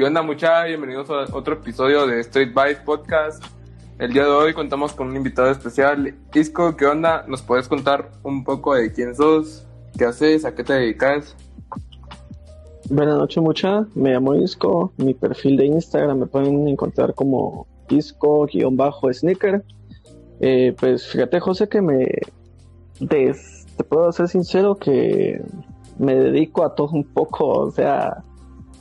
¿Qué onda mucha? Bienvenidos a otro episodio de Street Bite Podcast. El día de hoy contamos con un invitado especial. Isco, ¿qué onda? ¿Nos puedes contar un poco de quién sos? ¿Qué haces? ¿A qué te dedicas? Buenas noches mucha, me llamo Isco, mi perfil de Instagram me pueden encontrar como Isco-sneaker. Eh, pues fíjate José que me... te puedo ser sincero que me dedico a todo un poco, o sea,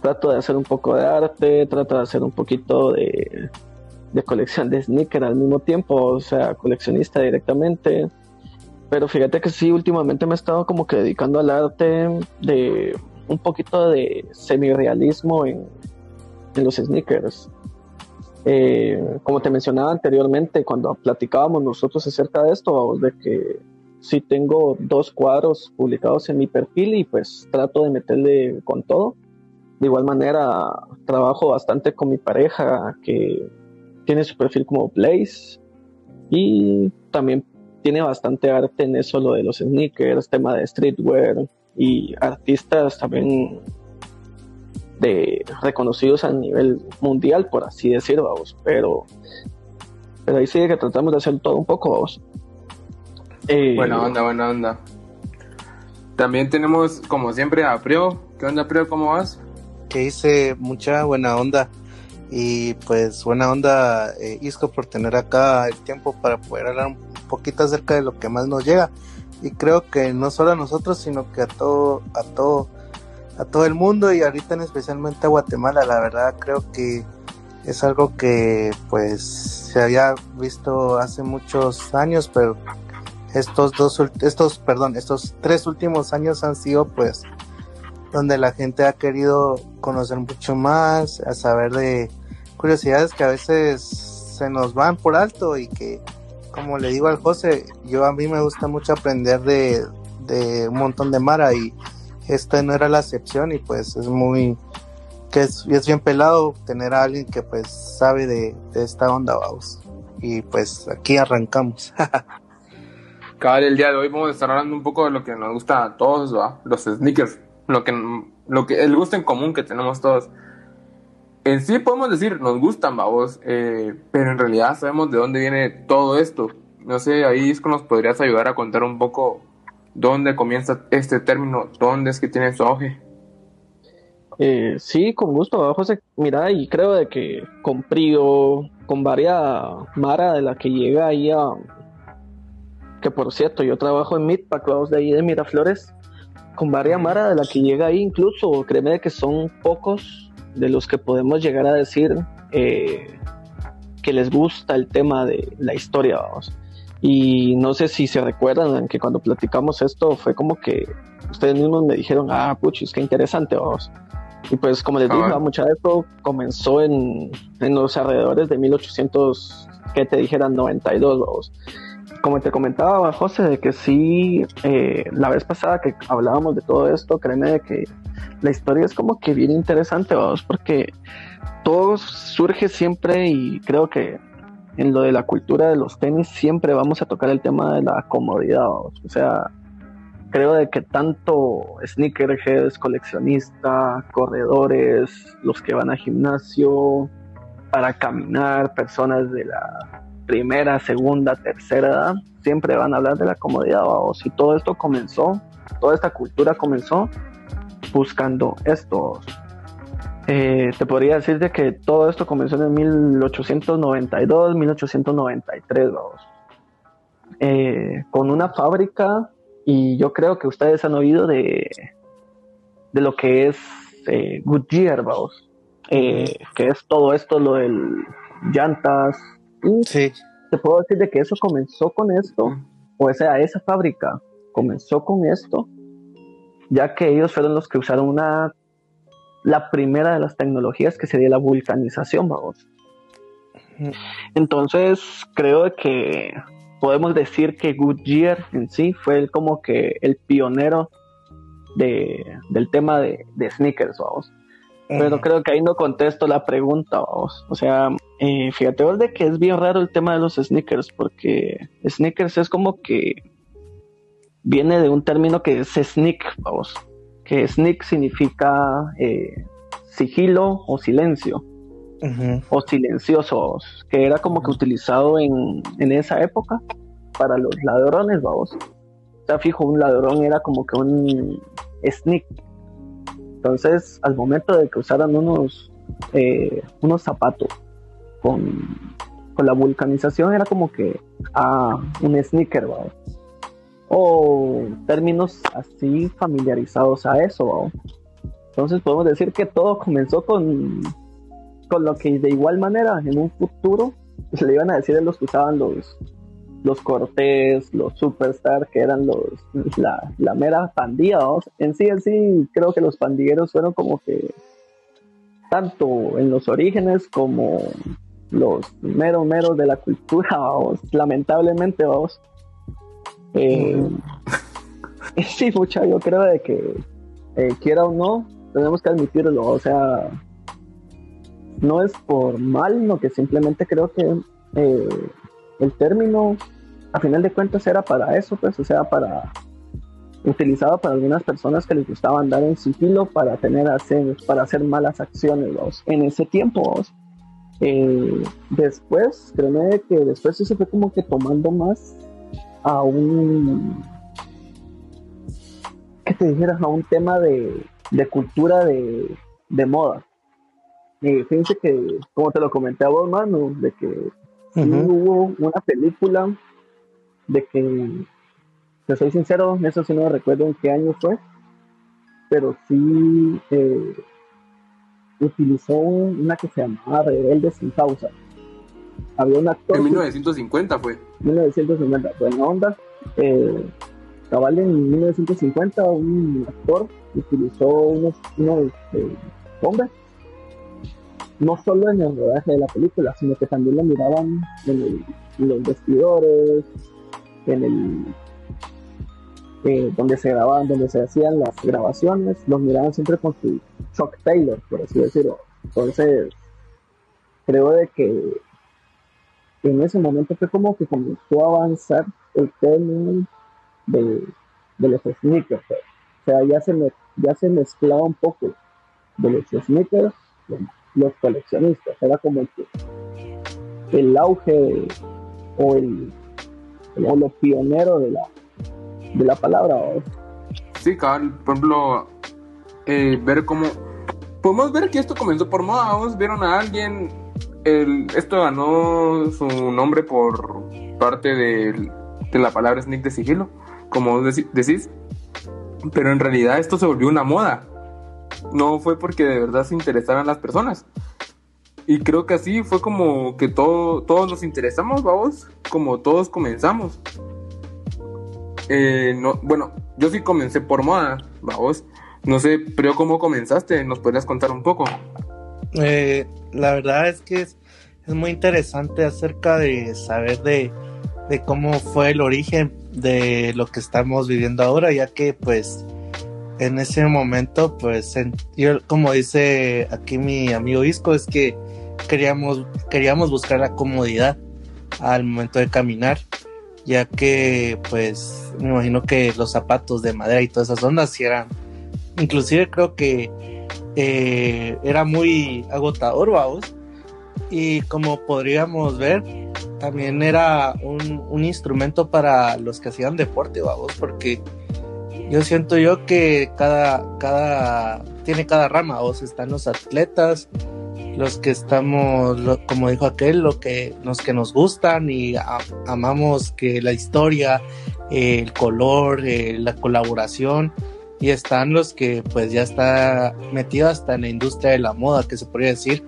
trato de hacer un poco de arte, trato de hacer un poquito de, colección de sneakers al mismo tiempo, o sea, coleccionista directamente. Pero fíjate que sí, últimamente me he estado como que dedicando al arte de un poquito de semi-realismo en, los sneakers. Eh, como te mencionaba anteriormente, cuando platicábamos nosotros acerca de esto, de que sí tengo dos cuadros publicados en mi perfil y pues trato de meterle con todo. De igual manera, trabajo bastante con mi pareja que tiene su perfil como Blaze y también tiene bastante arte en eso, lo de los sneakers, tema de streetwear y artistas también de reconocidos a nivel mundial, por así decirlo, vamos. Pero, pero ahí sí que tratamos de hacer todo un poco, vamos. Eh, buena onda, buena onda. También tenemos, como siempre, a Prio. ¿Qué onda, Prio? ¿Cómo vas? Que hice mucha buena onda. Y pues buena onda eh, Isco por tener acá el tiempo para poder hablar un poquito acerca de lo que más nos llega. Y creo que no solo a nosotros sino que a todo a todo a todo el mundo y ahorita en especialmente a Guatemala. La verdad creo que es algo que pues se había visto hace muchos años pero estos dos estos perdón estos tres últimos años han sido pues donde la gente ha querido conocer mucho más, a saber de curiosidades que a veces se nos van por alto y que, como le digo al José, yo a mí me gusta mucho aprender de, un montón de Mara y esta no era la excepción y pues es muy, que es, bien pelado tener a alguien que pues sabe de, esta onda, vamos. Y pues aquí arrancamos. Cada el día de hoy vamos a estar hablando un poco de lo que nos gusta a todos, los sneakers lo que, lo que, el gusto en común que tenemos todos. En sí podemos decir, nos gustan, vamos, eh, pero en realidad sabemos de dónde viene todo esto. No sé, ahí es que nos podrías ayudar a contar un poco dónde comienza este término, dónde es que tiene su auge. Eh, sí, con gusto, José. Mira, y creo de que con Prio, con varias Mara de la que llega ahí a. Que por cierto, yo trabajo en Midpack, de ahí de Miraflores con varias Mara de la que llega ahí, incluso créeme que son pocos de los que podemos llegar a decir eh, que les gusta el tema de la historia, vamos. Y no sé si se recuerdan que cuando platicamos esto fue como que ustedes mismos me dijeron, ah, puchis, qué interesante, vamos. Y pues como les dije, ah, mucha de esto comenzó en, en los alrededores de 1800, que te dijeran 92, vamos como te comentaba, José, de que sí, eh, la vez pasada que hablábamos de todo esto, créeme de que la historia es como que bien interesante, vamos, porque todo surge siempre y creo que en lo de la cultura de los tenis siempre vamos a tocar el tema de la comodidad, vamos. o sea, creo de que tanto sneakerheads, coleccionistas, corredores, los que van al gimnasio para caminar, personas de la primera, segunda, tercera edad, siempre van a hablar de la comodidad. O si todo esto comenzó, toda esta cultura comenzó buscando esto. Eh, te podría decir de que todo esto comenzó en 1892, 1893, eh, con una fábrica y yo creo que ustedes han oído de, de lo que es eh, Goodyear, vamos, que es todo esto, lo del llantas, sí. te puedo decir de que eso comenzó con esto, o sea, esa fábrica comenzó con esto, ya que ellos fueron los que usaron una, la primera de las tecnologías que sería la vulcanización, vamos. Entonces, creo que podemos decir que Goodyear en sí fue como que el pionero de, del tema de, de sneakers, vamos. Pero creo que ahí no contesto la pregunta, vamos. O sea, eh, fíjate vos de que es bien raro el tema de los sneakers, porque sneakers es como que viene de un término que es sneak, vamos. Que sneak significa eh, sigilo o silencio, o silenciosos, que era como que utilizado en, en esa época para los ladrones, vamos. O sea, fijo, un ladrón era como que un sneak. Entonces, al momento de que usaran unos, eh, unos zapatos con, con, la vulcanización, era como que ah, un sneaker. O términos así familiarizados a eso. Entonces podemos decir que todo comenzó con, con lo que de igual manera en un futuro se le iban a decir a los que usaban los, los Cortés, los Superstar, que eran los la, la mera pandilla. En sí, en sí, creo que los pandilleros fueron como que tanto en los orígenes como los meros meros de la cultura, vamos, lamentablemente, vamos. Eh, sí, mucha, yo creo de que eh, quiera o no, tenemos que admitirlo, o sea, no es por mal, no que simplemente creo que eh, el término, a final de cuentas, era para eso, pues, o sea, para utilizado para algunas personas que les gustaba andar en sigilo para tener hacer, para hacer malas acciones, en ese tiempo, eh, después, créeme que después eso fue como que tomando más a un, que te dijeras, a un tema de de cultura de, moda. Y fíjense que, como te lo comenté a vos, mano, de que hubo una película de que, te soy sincero, eso sí no recuerdo en qué año fue, pero sí eh, utilizó una que se llamaba Rebelde sin pausa. Había un actor. En 1950 fue. 1950, buena onda. Eh, cabal en 1950 un actor utilizó unos, unos eh, bombas no solo en el rodaje de la película sino que también lo miraban en, los vestidores en el eh, donde se grababan donde se hacían las grabaciones los miraban siempre con su Chuck Taylor por así decirlo entonces creo de que en ese momento fue como que comenzó a avanzar el tema de, los sneakers. Pues. O sea, ya se, me, ya se mezclaba un poco de los sneakers los coleccionistas. Era como que el auge o el o lo pionero de la de la palabra. Sí, Carl, por ejemplo, eh, ver cómo podemos ver que esto comenzó por moda. Vamos, vieron a alguien, el, esto ganó su nombre por parte de, de la palabra sneak de sigilo como decís, pero en realidad esto se volvió una moda. No fue porque de verdad se interesaran las personas. Y creo que así fue como que todo, todos nos interesamos, vamos, como todos comenzamos. Eh, no, bueno, yo sí comencé por moda, vamos. No sé, pero ¿cómo comenzaste? ¿Nos podrías contar un poco? Eh, la verdad es que es, muy interesante acerca de saber de cómo fue el origen de lo que estamos viviendo ahora, ya que pues en ese momento, pues yo, como dice aquí mi amigo Isco, es que queríamos, queríamos buscar la comodidad al momento de caminar, ya que pues me imagino que los zapatos de madera y todas esas ondas eran, inclusive creo que eh, era muy agotador, vamos, y como podríamos ver, también era un, un, instrumento para los que hacían deporte, vamos, porque yo siento yo que cada, cada, tiene cada rama, vos están los atletas, los que estamos, como dijo aquel, lo que, los que nos gustan y amamos que la historia, el color, eh, la colaboración, y están los que pues ya está metido hasta en la industria de la moda, que se podría decir,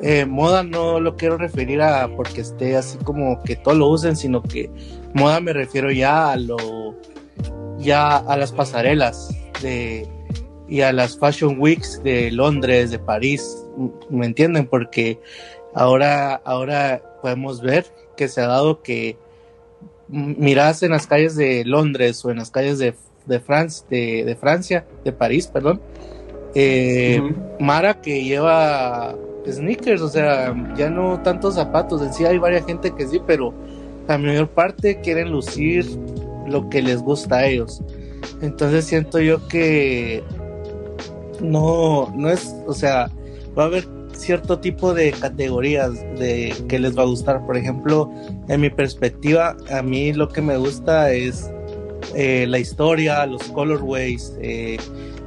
eh, moda no lo quiero referir a porque esté así como que todo lo usen, sino que moda me refiero ya a lo, ya a las pasarelas de, y a las Fashion Weeks de Londres, de París, ¿me entienden? Porque ahora, ahora podemos ver que se ha dado que miras en las calles de Londres o en las calles de, de, de, Francia, de París, perdón, eh, Mara que lleva sneakers, o sea, ya no tantos zapatos, en sí hay varias gente que sí, pero la mayor parte quieren lucir lo que les gusta a ellos. Entonces siento yo que no, no es, o sea, va a haber cierto tipo de categorías de que les va a gustar. Por ejemplo, en mi perspectiva, a mí lo que me gusta es eh, la historia, los colorways, eh,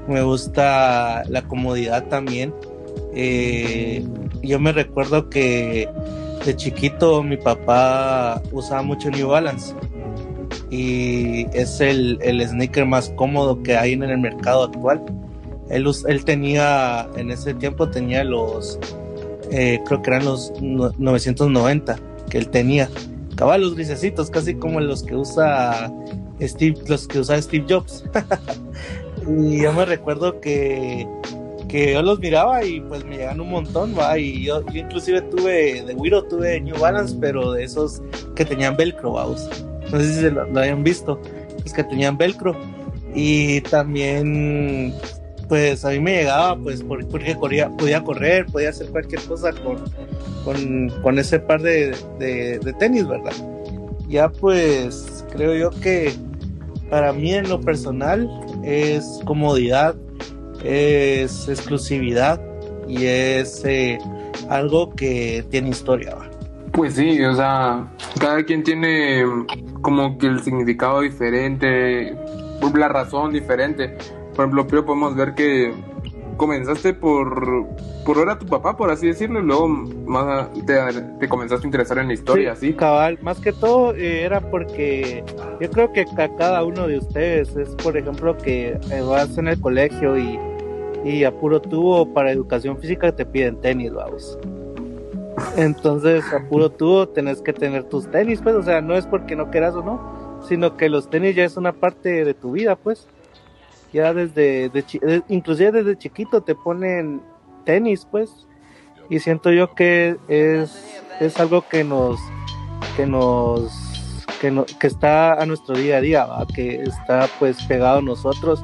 me gusta la comodidad también. Eh, yo me recuerdo que de chiquito mi papá usaba mucho New Balance y es el, el sneaker más cómodo que hay en el mercado actual. Él, él tenía, en ese tiempo tenía los, eh, creo que eran los 990 que él tenía. Caballos grisecitos, casi como los que usa Steve, los que usa Steve Jobs. y yo me recuerdo que, que yo los miraba y pues me llegan un montón, va. Y yo, inclusive tuve, de Wiro tuve New Balance, pero de esos que tenían velcro, vamos. No sé si se lo, lo hayan visto, los que tenían velcro. Y también pues a mí me llegaba, pues porque corría, podía correr, podía hacer cualquier cosa con, con, ese par de, de, tenis, ¿verdad? Ya pues creo yo que para mí en lo personal es comodidad, es exclusividad y es eh, algo que tiene historia. Pues sí, o sea, cada quien tiene como que el significado diferente, la razón diferente por ejemplo, pero podemos ver que comenzaste por, por ver a tu papá, por así decirlo, y luego más te, comenzaste a interesar en la historia, ¿sí? cabal. Más que todo eh, era porque yo creo que cada uno de ustedes es, por ejemplo, que eh, vas en el colegio y, y a puro tubo para educación física te piden tenis, vamos. Entonces, a puro tubo tenés que tener tus tenis, pues, o sea, no es porque no quieras o no, sino que los tenis ya es una parte de tu vida, pues ya desde, de, inclusive desde chiquito te ponen tenis, pues, y siento yo que es, es algo que nos, que nos, que, no, que está a nuestro día a día, ¿va? que está pues pegado a nosotros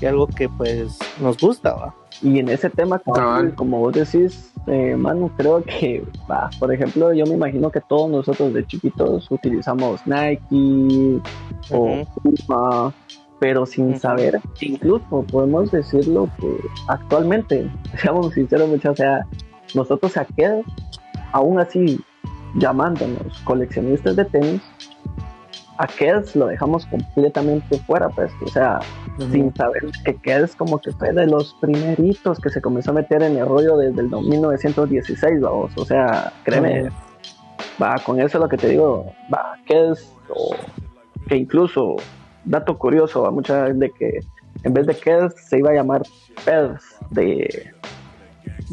y algo que pues nos gusta, ¿va? Y en ese tema, como, vos decís, eh, Manu, creo que, por ejemplo, yo me imagino que todos nosotros de chiquitos utilizamos Nike o Puma pero sin saber, incluso podemos decirlo que actualmente, seamos sinceros, muchachos, o sea, nosotros aquel, aún así llamándonos coleccionistas de tenis, aquel lo dejamos completamente fuera, pues, o sea, sin saber que Kels como que fue de los primeritos que se comenzó a meter en el rollo desde el 1916, vamos, o sea, créeme, va, con eso lo que te digo, va, Kels, o que incluso dato curioso a mucha de que en vez de Kels se iba a llamar Pels de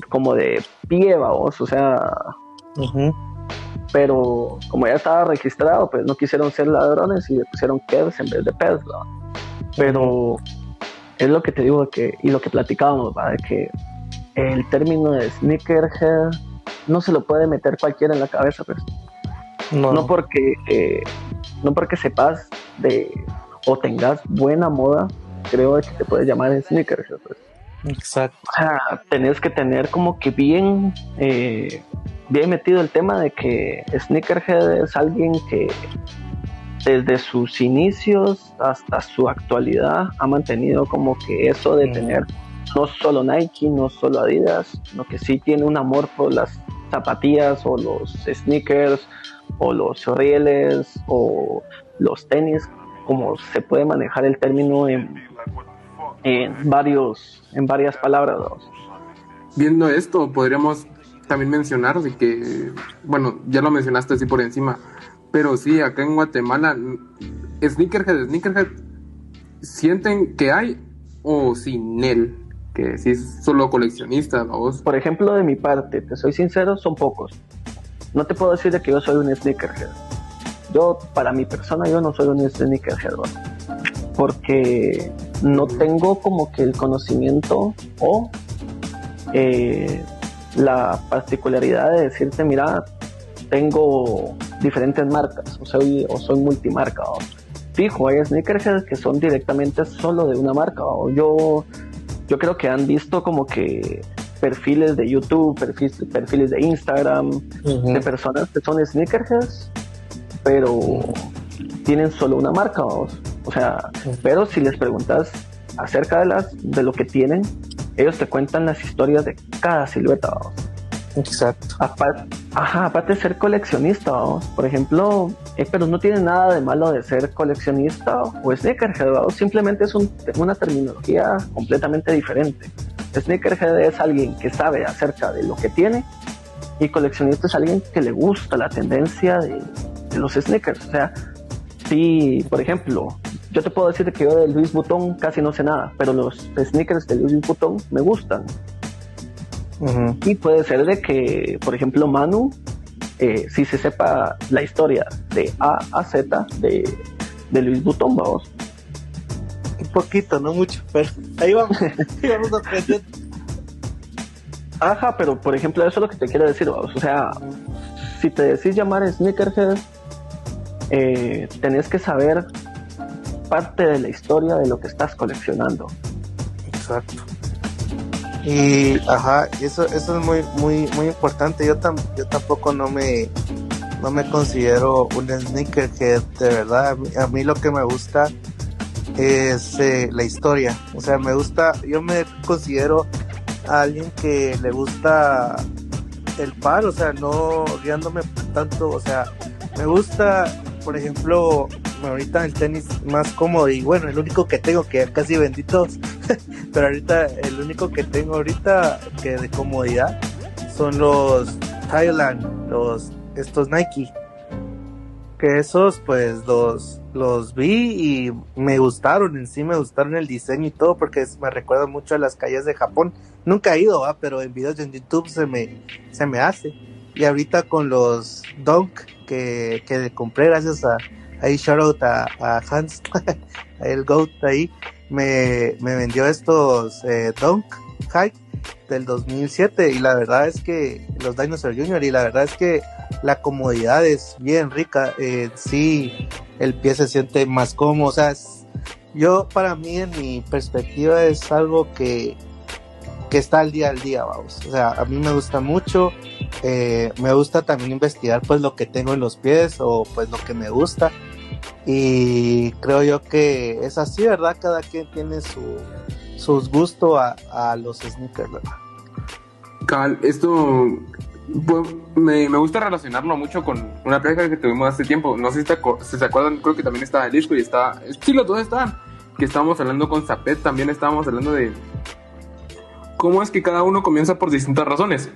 como de pie, o sea, pero como ya estaba registrado, pues no quisieron ser ladrones y le pusieron Kels en vez de Pels, pero es lo que te digo que y lo que platicábamos, de que el término de sneakerhead no se lo puede meter cualquiera en la cabeza, pues. No, no porque eh, no porque sepas de o tengas buena moda, creo que te puedes llamar sneakerhead. Pues. Exacto. O sea, tenés que tener como que bien, eh, bien metido el tema de que sneakerhead es alguien que desde sus inicios hasta su actualidad ha mantenido como que eso de tener no solo Nike, no solo Adidas, sino que sí tiene un amor por las zapatillas o los sneakers o los rieles o los tenis como se puede manejar el término en, varios en varias palabras. Viendo esto, podríamos también mencionar de que, bueno, ya lo mencionaste así por encima, pero sí, acá en Guatemala, Sneakerhead, Sneakerhead, ¿sienten que hay o sin él? Que si es solo coleccionista, vos. Por ejemplo, de mi parte, te soy sincero, son pocos. No te puedo decir de que yo soy un Sneakerhead yo, para mi persona, yo no soy un sneakerhead, porque no tengo como que el conocimiento o eh, la particularidad de decirte, mira, tengo diferentes marcas, o soy, o soy multimarca. Fijo, hay sneakerheads que son directamente solo de una marca. O yo, yo creo que han visto como que perfiles de YouTube, perfiles, perfiles de Instagram, de personas que son sneakerheads pero tienen solo una marca, O sea, pero si les preguntas acerca de las de lo que tienen, ellos te cuentan las historias de cada silueta. ¿vamos? Exacto. Aparte, ajá, aparte de ser coleccionista, ¿vamos? por ejemplo, eh, pero no tiene nada de malo de ser coleccionista o sneakerhead, ¿vamos? simplemente es un- una terminología completamente diferente. Sneakerhead es alguien que sabe acerca de lo que tiene y coleccionista es alguien que le gusta la tendencia de, de los sneakers. O sea, si, por ejemplo, yo te puedo decir que yo de Luis Vuitton casi no sé nada, pero los sneakers de Luis Vuitton me gustan. Y puede ser de que, por ejemplo, Manu, eh, si se sepa la historia de A a Z de, de Luis Vuitton, vamos. Un poquito, no mucho, pero ahí vamos. ahí vamos aprendiendo. Ajá, pero por ejemplo, eso es lo que te quiero decir, vamos. O sea, si te decís llamar sneakerhead, eh, tenés que saber parte de la historia de lo que estás coleccionando. Exacto. Y ajá, eso, eso es muy, muy, muy importante. Yo tam, yo tampoco no me, no me considero un sneakerhead, de verdad. A mí, a mí lo que me gusta es eh, la historia. O sea, me gusta, yo me considero a alguien que le gusta el par, o sea, no guiándome tanto, o sea, me gusta, por ejemplo, ahorita el tenis más cómodo y bueno, el único que tengo que casi vendí todos, pero ahorita el único que tengo ahorita que de comodidad son los Thailand, los estos Nike. Que esos pues los los vi y me gustaron, en sí me gustaron el diseño y todo porque me recuerda mucho a las calles de Japón. Nunca he ido, ¿va? pero en videos en YouTube se me se me hace. Y ahorita con los Dunk que, que compré gracias a ahí shout out a, Hans, el GOAT ahí, me, me vendió estos eh, Dunk High del 2007 y la verdad es que los Dinosaur Junior y la verdad es que la comodidad es bien rica, eh, sí, el pie se siente más cómodo, o sea, es- yo para mí en mi perspectiva es algo que, que está al día al día, vamos, o sea, a mí me gusta mucho, eh, me gusta también investigar pues lo que tengo en los pies o pues lo que me gusta y creo yo que es así, ¿verdad? Cada quien tiene su, sus gustos a, a los sneakers, ¿verdad? Cal, esto pues, me, me gusta relacionarlo mucho con una plática que tuvimos hace tiempo. No sé si, te acu- si se acuerdan, creo que también estaba el disco y está. Sí, los dos estaban. Que estábamos hablando con Zapet, también estábamos hablando de cómo es que cada uno comienza por distintas razones.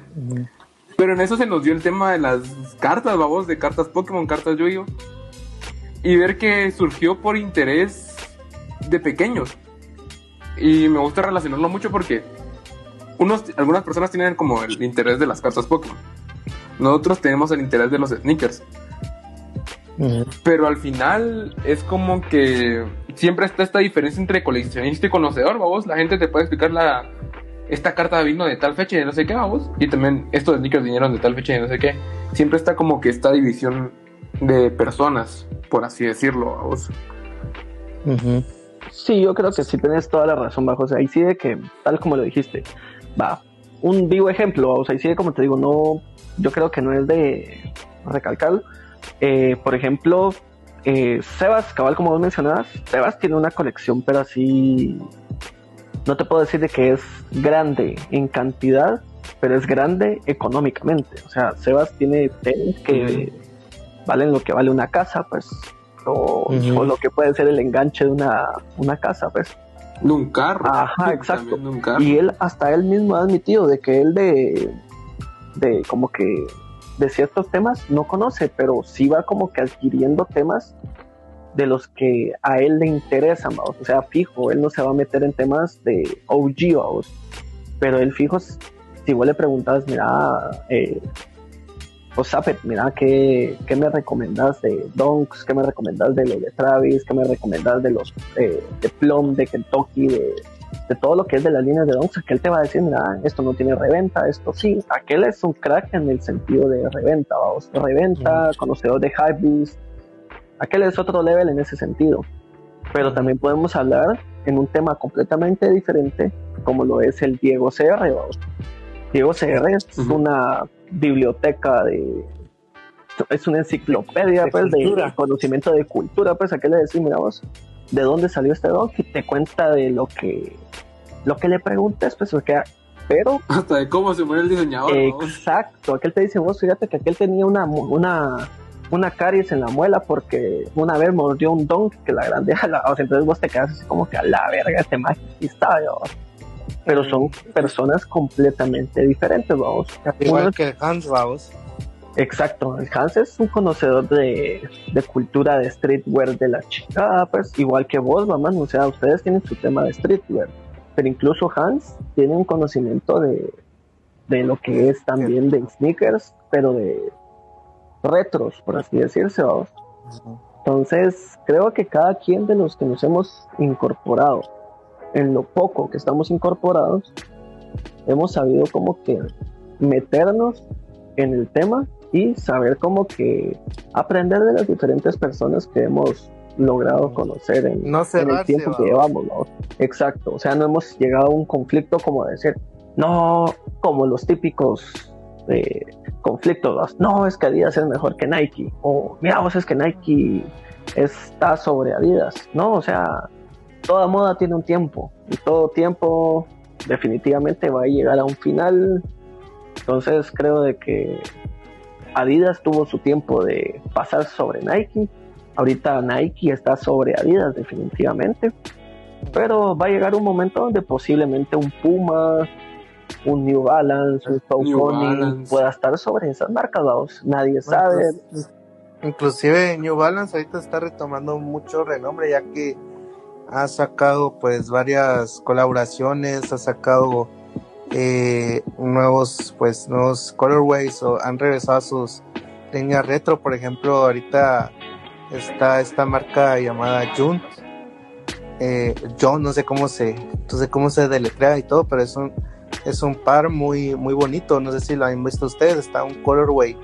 Pero en eso se nos dio el tema de las cartas, babos, de cartas Pokémon, cartas Yu-Gi-Oh! Y ver que surgió por interés de pequeños. Y me gusta relacionarlo mucho porque unos, algunas personas tienen como el interés de las cartas Pokémon. Nosotros tenemos el interés de los sneakers. Pero al final es como que siempre está esta diferencia entre coleccionista y conocedor, vamos. La gente te puede explicar la esta carta vino de tal fecha y de no sé qué, vamos. Y también estos sneakers vinieron de tal fecha y de no sé qué. Siempre está como que esta división de personas, por así decirlo, vamos. Sí, yo creo que sí tienes toda la razón, bajo. O sea, ahí sí de que, tal como lo dijiste, va, un vivo ejemplo, o sea, ahí sí de como te digo, no, yo creo que no es de recalcar. Eh, por ejemplo, eh, Sebas, cabal, como vos mencionabas, Sebas tiene una colección, pero así, no te puedo decir de que es grande en cantidad, pero es grande económicamente. O sea, Sebas tiene tenis que valen lo que vale una casa, pues, o, o lo que puede ser el enganche de una, una casa, pues. De un carro. Ajá, exacto. Un carro. Y él, hasta él mismo ha admitido de que él de, de como que de ciertos temas no conoce, pero sí va como que adquiriendo temas de los que a él le interesan, vamos. O sea, fijo, él no se va a meter en temas de OG, vamos. Pero él fijo, si vos le preguntas, mira, eh, o Zapet, mira, ¿qué, ¿qué me recomendás de Donks? ¿Qué me recomendás de los de Travis? ¿Qué me recomendás de los eh, de Plum, de Kentucky, de, de todo lo que es de las líneas de Donks? Aquel te va a decir, mira, esto no tiene reventa, esto sí. Aquel es un crack en el sentido de reventa, vamos. Reventa, conocedor de Hypebeast. Aquel es otro level en ese sentido. Pero también podemos hablar en un tema completamente diferente, como lo es el Diego CR, vamos. Diego CR es Ujú. una biblioteca de es una enciclopedia De pues de cultura. conocimiento de cultura pues a qué le decís mira vos de dónde salió este dog y te cuenta de lo que lo que le preguntes, pues se queda, pero... Hasta de cómo se muere el diseñador. Exacto, aquel te dice, vos fíjate que aquel tenía una, una, una caries en la muela porque una vez mordió un don que la grandeja, la, o sea, entonces vos te quedas así como que a la verga, este magista, pero son personas completamente diferentes, vamos. Igual que Hans, vamos. Exacto, el Hans es un conocedor de, cultura de streetwear de la chica, pues igual que vos, mamá, o sea, ustedes tienen su tema de streetwear, pero incluso Hans tiene un conocimiento de, de lo que es también de sneakers, pero de retros, por así decirse, vamos. Entonces, creo que cada quien de los que nos hemos incorporado, en lo poco que estamos incorporados, hemos sabido como que meternos en el tema y saber cómo que aprender de las diferentes personas que hemos logrado conocer en, el tiempo que llevamos. Exacto, o sea, no hemos llegado a un conflicto como decir, no, como los típicos eh, conflictos, no, es que Adidas es mejor que Nike, o mira, vos es que Nike está sobre Adidas, no, o sea, toda moda tiene un tiempo. Y todo tiempo definitivamente va a llegar a un final, entonces creo de que Adidas tuvo su tiempo de pasar sobre Nike. Ahorita Nike está sobre Adidas definitivamente. Pero va a llegar un momento donde posiblemente un Puma, un New Balance, un Saucony pueda estar sobre esas marcas. Nadie sabe. inclusive New Balance ahorita está retomando mucho renombre ya que ha sacado pues varias colaboraciones, ha sacado eh, nuevos pues nuevos colorways o han regresado a sus líneas retro por ejemplo ahorita está esta marca llamada June eh, John no sé cómo se no sé cómo se deletrea y todo pero es un es un par muy muy bonito no sé si lo han visto ustedes está un colorway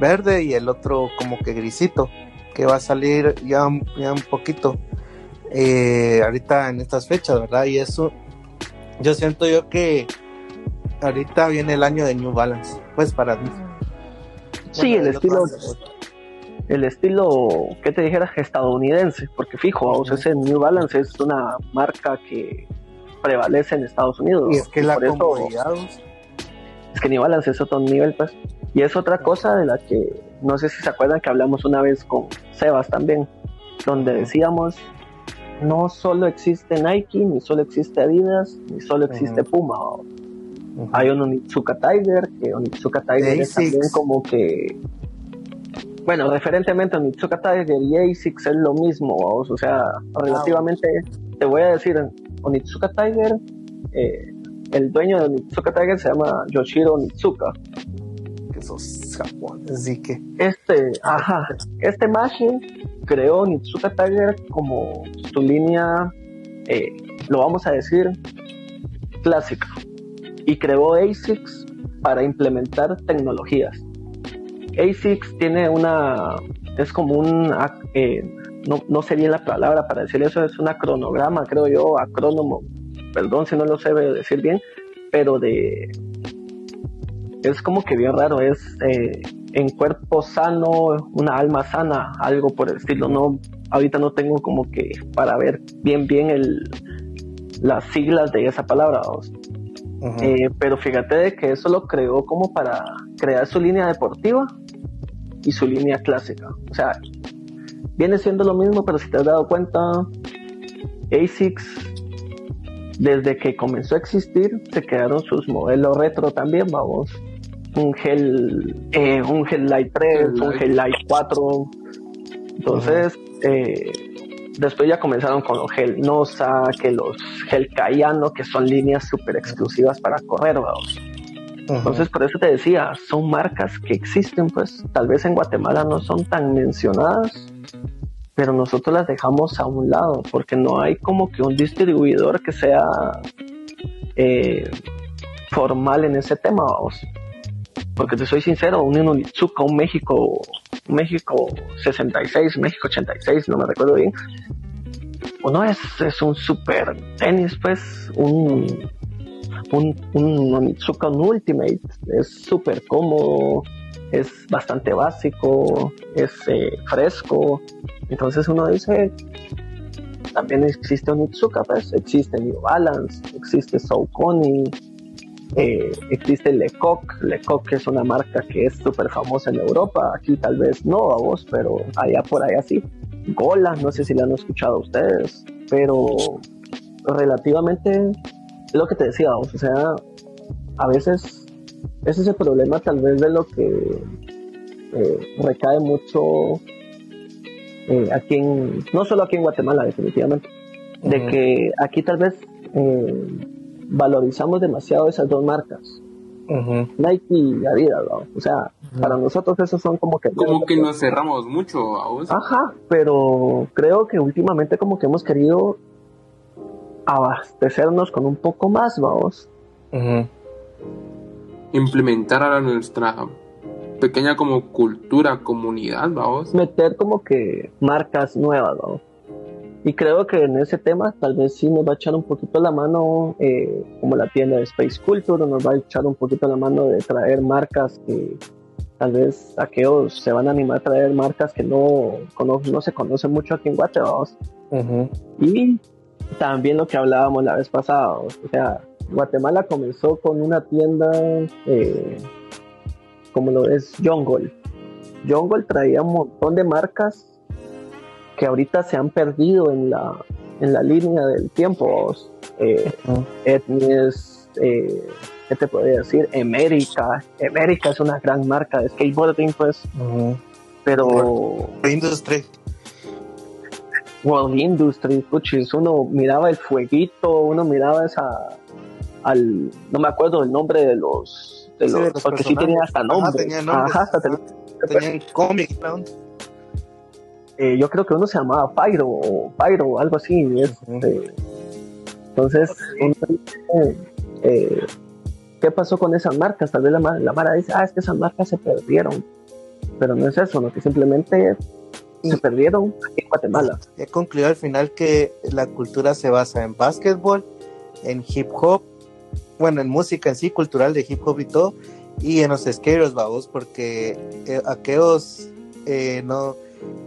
verde y el otro como que grisito que va a salir ya, ya un poquito eh, ahorita en estas fechas verdad y eso yo siento yo que ahorita viene el año de New Balance, pues para mí. Sí, el estilo, el estilo, ¿qué te dijera? Estadounidense, porque fijo, ese New Balance es una marca que prevalece en Estados Unidos. Y es que la comodidad. es que New Balance es otro nivel, pues. Y es otra cosa de la que, no sé si se acuerdan que hablamos una vez con Sebas también, donde decíamos, no solo existe Nike, ni solo existe Adidas, ni solo existe Puma. Hay un Onitsuka Tiger, que Onitsuka Tiger es también como que. Bueno, referentemente Onitsuka Tiger y ASICS es lo mismo, o sea, relativamente. Te voy a decir, Onitsuka Tiger, eh, el dueño de Onitsuka Tiger se llama Yoshiro Onitsuka. Que sos japoneses, así que. Este, ajá, este Mashi creó Onitsuka Tiger como su línea, eh, lo vamos a decir, clásica y creó ASICS para implementar tecnologías. ASICS tiene una, es como un, eh, no, no, sería la palabra para decir eso, es una cronograma, creo yo, acrónomo, perdón si no lo sé decir bien, pero de, es como que bien raro, es eh, en cuerpo sano, una alma sana, algo por el estilo, no, ahorita no tengo como que para ver bien bien el, las siglas de esa palabra. Eh, pero fíjate de que eso lo creó como para crear su línea deportiva y su línea clásica. O sea, viene siendo lo mismo, pero si te has dado cuenta, ASICS, desde que comenzó a existir, se quedaron sus modelos retro también, vamos. Un Gel, eh, un Gel Light 3, un Gel Light 4. Entonces, eh, después ya comenzaron con los gel Nosa, que los gel Cayano, que son líneas súper exclusivas para correr, vamos. Entonces, por eso te decía, son marcas que existen, pues tal vez en Guatemala no son tan mencionadas, pero nosotros las dejamos a un lado, porque no hay como que un distribuidor que sea eh, formal en ese tema, vamos. Porque te soy sincero, un Inunitsuka, un México México 66, México 86, no me recuerdo bien. Uno es, es un super tenis, pues, un, un, un Onitsuka Ultimate, es súper cómodo, es bastante básico, es eh, fresco. Entonces uno dice, también existe Onitsuka, pues, existe New Balance, existe Saucony, eh, existe Lecoq, Lecoq es una marca que es súper famosa en Europa, aquí tal vez no a vos, pero allá por allá sí. Gola, no sé si la han escuchado ustedes, pero relativamente lo que te decía, o sea, a veces ese es el problema tal vez de lo que eh, recae mucho eh, aquí en, no solo aquí en Guatemala definitivamente, de que aquí tal vez eh, valorizamos demasiado esas dos marcas. Nike y Adidas, o sea, para nosotros esos son como que... Como que nos cerramos mucho a Ajá, pero creo que últimamente como que hemos querido abastecernos con un poco más, vamos. Implementar a nuestra pequeña como cultura, comunidad, vamos. Meter como que marcas nuevas, vamos. Y creo que en ese tema tal vez sí nos va a echar un poquito la mano, eh, como la tienda de Space Culture, nos va a echar un poquito la mano de traer marcas que tal vez aquellos se van a animar a traer marcas que no, no se conocen mucho aquí en Guatemala. Y también lo que hablábamos la vez pasada, o sea, Guatemala comenzó con una tienda eh, como lo es Jungle. Jungle traía un montón de marcas que ahorita se han perdido en la, en la línea del tiempo. Eh, Etnies, eh, ¿qué te podría decir? América. América es una gran marca de skateboarding, pues. Pero. Industry. World Industry, puchis, uno miraba el fueguito, uno miraba esa. Al. no me acuerdo el nombre de los. De los, porque sí tenía hasta nombre. tenía Ajá, hasta tenía, el cómic, eh, yo creo que uno se llamaba Pyro o Pyro, algo así. Este, entonces, eh, ¿qué pasó con esas marcas? Tal vez la, la Mara dice, ah, es que esas marcas se perdieron. Pero no es eso, ¿no? que simplemente se perdieron aquí en Guatemala. He concluido al final que la cultura se basa en básquetbol, en hip hop, bueno, en música en sí, cultural de hip hop y todo, y en los skaters, vamos, porque eh, aquellos eh, no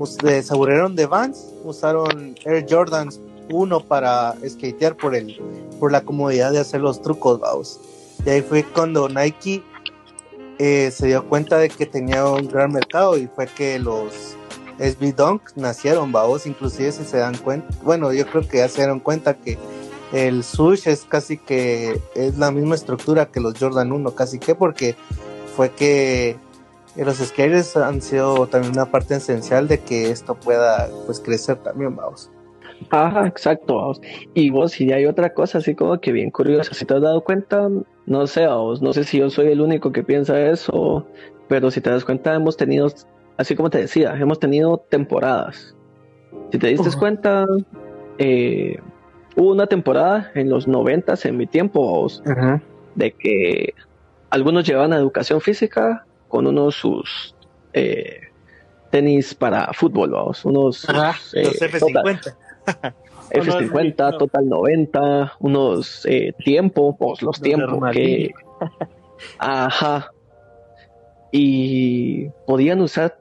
se aburrieron de Vans, usaron Air Jordans 1 para skatear por el por la comodidad de hacer los trucos, vamos. Y ahí fue cuando Nike eh, se dio cuenta de que tenía un gran mercado y fue que los SB Dunk nacieron, vamos. Inclusive si se dan cuenta, bueno, yo creo que ya se dieron cuenta que el Sush es casi que es la misma estructura que los Jordan 1, casi que porque fue que y los skaters han sido también una parte esencial de que esto pueda pues crecer también, vamos. Ajá, exacto, vamos. Y vos, si hay otra cosa así como que bien curiosa, si te has dado cuenta, no sé, vos, no sé si yo soy el único que piensa eso, pero si te das cuenta, hemos tenido, así como te decía, hemos tenido temporadas. Si te diste cuenta, eh, hubo una temporada en los noventas, en mi tiempo, de que algunos llevaban a educación física con unos sus eh, tenis para fútbol, vamos, unos eh, los F50. F50, Total 90, unos eh, tiempos, pues, los tiempos que... Ajá. Y podían usar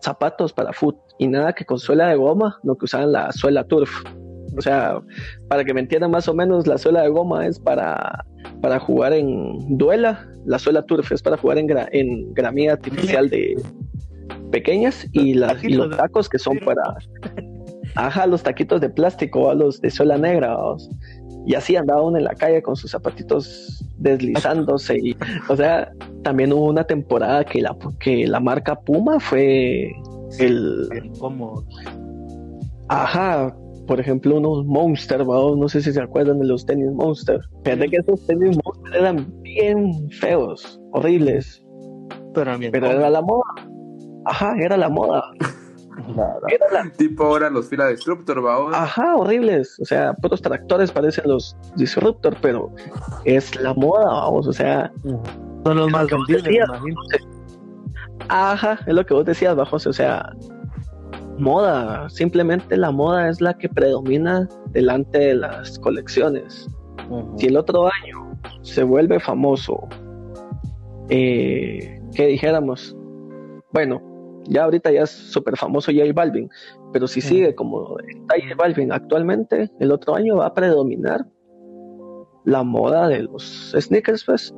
zapatos para fútbol y nada que con suela de goma, no que usaban la suela turf. O sea, para que me entiendan más o menos, la suela de goma es para, para jugar en duela, la suela turf es para jugar en, en gramilla artificial de pequeñas y, las, y los tacos que son para... Ajá, los taquitos de plástico, a los de suela negra. Y así andaba uno en la calle con sus zapatitos deslizándose. Y, o sea, también hubo una temporada que la, que la marca Puma fue el... Como... Ajá, por ejemplo, unos Monster, no sé si se acuerdan de los tenis Monster. Fíjate que esos tenis Monster eran bien feos, horribles. Pero, era la moda. Ajá, era la moda. Era Tipo ahora los fila Disruptor, ¿va? Ajá, horribles. O sea, puros tractores parecen los Disruptor, pero es la moda, vamos. O sea, son los más vendidos, Ajá, es lo que vos decías, bajos. O sea, moda, simplemente la moda es la que predomina delante de las colecciones. Si el otro año se vuelve famoso, eh, ¿qué dijéramos? Bueno, Ya ahorita ya es súper famoso J Balvin, pero si sigue como está J Balvin actualmente, el otro año va a predominar la moda de los sneakers, pues.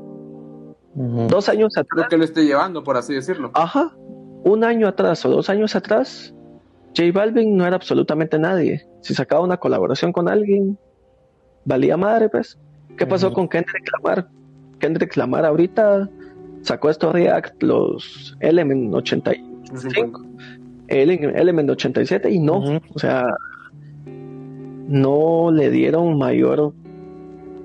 Dos años atrás. Lo que lo esté llevando, por así decirlo. Ajá. Un año atrás o dos años atrás, J Balvin no era absolutamente nadie. Si sacaba una colaboración con alguien, valía madre, pues. ¿Qué pasó con Kendrick Lamar? Kendrick Lamar ahorita sacó estos React, los Element 85, Element 87 y no, o sea, no le dieron mayor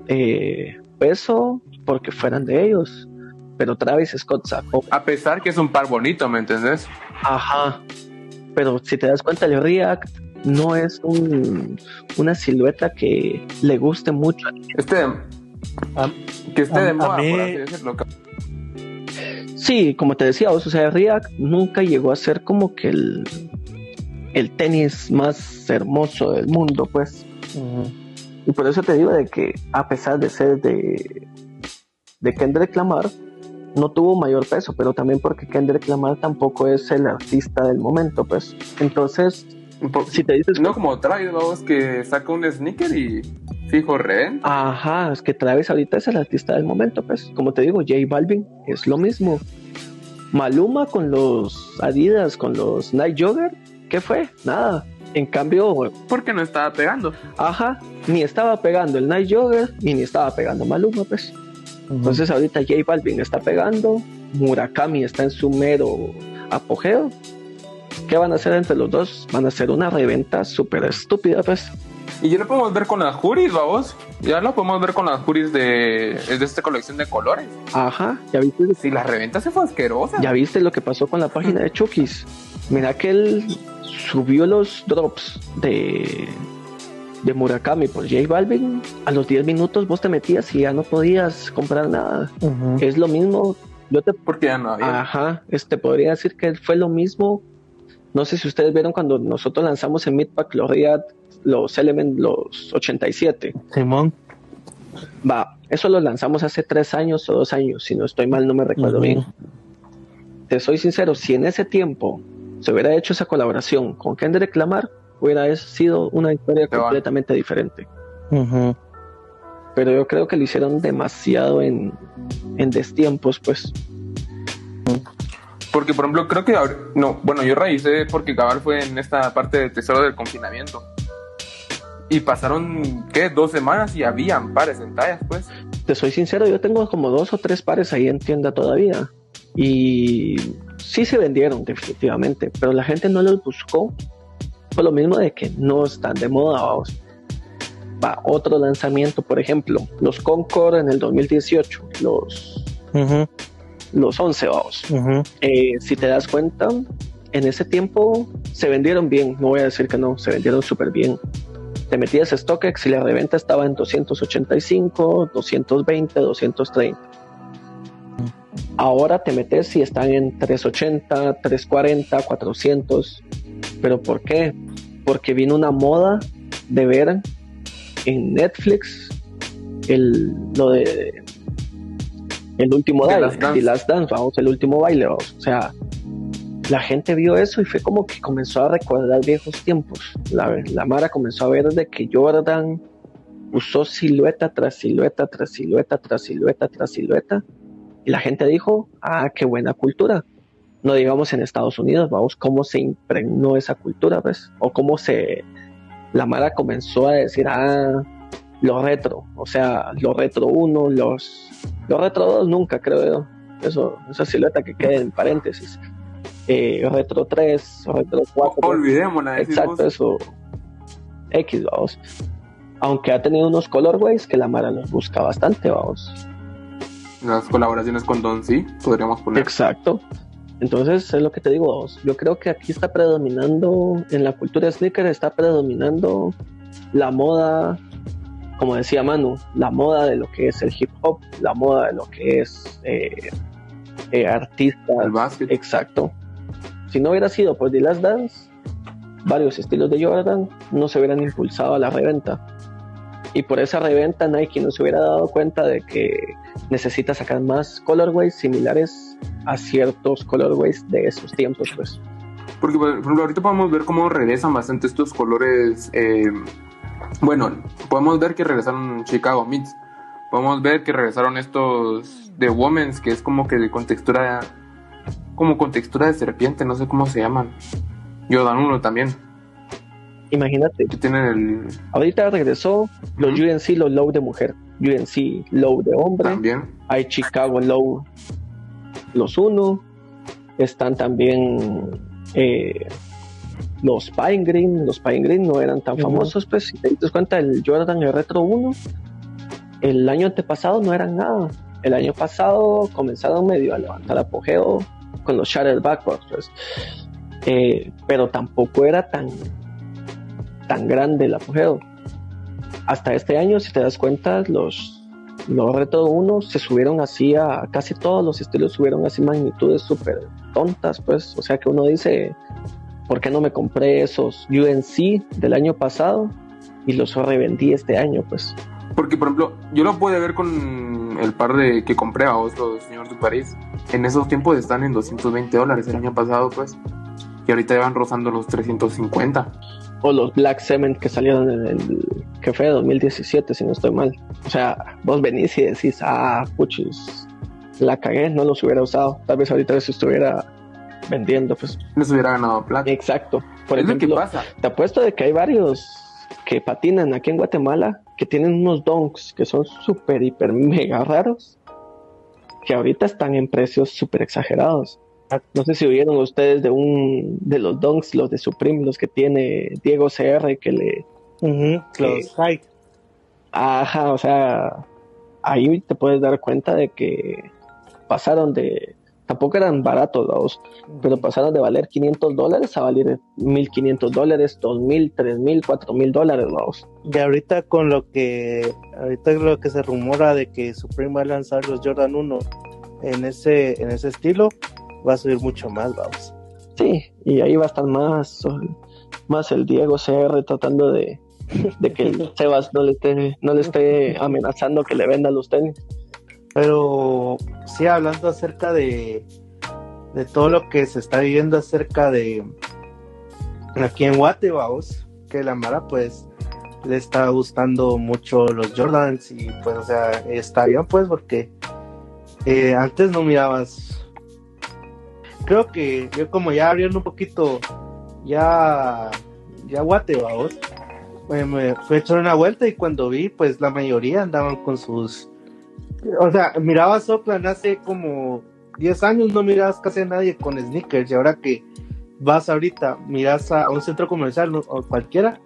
eh, peso porque fueran de ellos. Pero Travis Scott sacó. A pesar que es un par bonito, ¿me entendés? Ajá. Pero si te das cuenta, el React no es un, una silueta que le guste mucho. Este, que esté de moda, por así decirlo. Sí, como te decía, o sea, React nunca llegó a ser como que el, el tenis más hermoso del mundo, pues. Y por eso te digo de que a pesar de ser de, de Kendrick Lamar, no tuvo mayor peso, pero también porque Kendrick Lamar tampoco es el artista del momento, pues. Entonces, si te dices... No como Travis, vamos, que saca un sneaker y fijo re. Ajá, es que Travis ahorita es el artista del momento, pues. Como te digo, J Balvin es lo mismo. Maluma con los Adidas, con los Night Jogger, ¿qué fue? Nada. En cambio... Porque no estaba pegando. Ajá, ni estaba pegando el Night Jogger, ni, ni estaba pegando Maluma, pues. Entonces ahorita J Balvin está pegando, Murakami está en su mero apogeo. ¿Qué van a hacer entre los dos? Van a hacer una reventa súper estúpida, pues. Y ya lo podemos ver con las juris, vamos. Ya lo podemos ver con las juris de, de esta colección de colores. Ajá, ya viste. Si la reventa se fue asquerosa. Ya viste lo que pasó con la página de Chukis. Mira que él subió los drops de, de Murakami por J Balvin. A los 10 minutos vos te metías y ya no podías comprar nada. Es lo mismo. Yo te. Porque ya no había. Ajá, este podría decir que fue lo mismo. No sé si ustedes vieron cuando nosotros lanzamos en Midpack los Riyadh, los Element, los 87. Simón. Va, eso lo lanzamos hace tres años o dos años, si no estoy mal, no me recuerdo bien. Te soy sincero, si en ese tiempo se hubiera hecho esa colaboración con Kendrick Lamar, hubiera sido una historia va. completamente diferente. Pero yo creo que lo hicieron demasiado en, en destiempos, pues. Porque, por ejemplo, creo que. ahor- No, bueno, yo revisé porque cabal fue en esta parte de tesoro del confinamiento. Y pasaron, ¿qué? Dos semanas y habían pares en tallas, pues. Te soy sincero, yo tengo como dos o tres pares ahí en tienda todavía. Y sí se vendieron definitivamente, pero la gente no los buscó. Por lo mismo de que no están de moda. Vamos. Va, otro lanzamiento, por ejemplo, los Concord en el 2018, los, los 11, vamos. Eh, si te das cuenta, en ese tiempo se vendieron bien, no voy a decir que no, se vendieron súper bien. Te metías a StockX y la reventa estaba en 285, 220, 230. Ahora te metes y están en 380, 340, 400. ¿Pero por qué? Porque vino una moda de ver en Netflix el, lo de el último Last Dance. Last Dance, vamos, el último baile, vamos. O sea, la gente vio eso y fue como que comenzó a recordar viejos tiempos. La, la Mara comenzó a ver de que Jordan usó silueta tras silueta, tras silueta, tras silueta, tras silueta. Y la gente dijo, ah, qué buena cultura. No digamos en Estados Unidos, vamos, cómo se impregnó esa cultura, pues, o cómo se, la Mara comenzó a decir, ah, lo retro, o sea, lo retro 1, los, los retro 2 nunca creo yo. Eso, esa silueta que queda en paréntesis. Eh, retro 3, retro 4. Olvidémosla. decís Exacto, vos. eso. X, vamos. Aunque ha tenido unos colorways que la Mara los busca bastante, vamos. Las colaboraciones con Don C, podríamos poner. Exacto. Entonces, es lo que te digo, yo creo que aquí está predominando, en la cultura sneaker está predominando la moda, como decía Manu, la moda de lo que es el hip hop, la moda de lo que es eh, eh, artistas. El básquet. Exacto. Si no hubiera sido por The Last Dance, varios estilos de Jordan no se hubieran impulsado a la reventa. Y por esa reventa Nike no se hubiera dado cuenta de que necesita sacar más colorways similares a ciertos colorways de esos tiempos, pues. Porque, por ejemplo, ahorita podemos ver cómo regresan bastante estos colores. eh, bueno, podemos ver que regresaron Chicago Meats. Podemos ver que regresaron estos de Women's, que es como que de con textura. Como con textura de serpiente, no sé cómo se llaman. Jordan 1 también. Imagínate, Que tienen el. ahorita regresó los Ujú. UNC, los low de mujer, UNC low de hombre, También. hay Chicago low los uno, están también eh, los Pine Green, los Pine Green no eran tan famosos, pues si te das cuenta, el Jordan el Retro 1, el año antepasado no eran nada, el año pasado comenzaron medio a levantar apogeo con los Shattered Backwards, pues. Eh, pero tampoco era tan tan grande el apogeo. Hasta este año, si te das cuenta, los, los Retro 1 se subieron así a casi todos los estilos, subieron así magnitudes súper tontas, pues. O sea que uno dice, ¿por qué no me compré esos UNC del año pasado y los revendí este año, pues? Porque, por ejemplo, yo lo pude ver con el par de que compré a vos, los señores de París. En esos tiempos están en 220 dólares el año pasado, pues. Y ahorita van rozando los 350. O los Black Cement que salieron en el que fue 2017, si no estoy mal. O sea, vos venís y decís, ah, puchis, la cagué, no los hubiera usado. Tal vez ahorita se estuviera vendiendo, pues. Se hubiera ganado plata. Exacto. Por es lo que pasa. te apuesto de que hay varios que patinan aquí en Guatemala que tienen unos donks que son súper, hiper, mega raros que ahorita están en precios súper exagerados. No sé si oyeron ustedes de un de los donks, los de Supreme, los que tiene Diego CR que le Los. Ajá, o sea, ahí te puedes dar cuenta de que pasaron de, tampoco eran baratos los, pero pasaron de valer 500 dólares a valer 1500 dólares, 2000, 3000, 4000 dólares los. Y ahorita con lo que ahorita lo que se rumora de que Supreme va a lanzar los Jordan 1 en ese en ese estilo va a subir mucho más, vamos. Sí, y ahí va a estar más, más el Diego CR tratando de, de que el Sebas no le esté, no le esté amenazando que le venda los tenis. Pero sí hablando acerca de de todo lo que se está viviendo acerca de aquí en Guate, vamos, que la Mara pues le está gustando mucho los Jordans y pues o sea, está bien pues porque eh, antes no mirabas creo que yo como ya abriendo un poquito ya ya Guate, vamos, me, me fui a echar una vuelta y cuando vi pues la mayoría andaban con sus o sea, mirabas Oakland hace como 10 años, no mirabas casi a nadie con sneakers. Y ahora que vas ahorita, miras a, un centro comercial o cualquiera,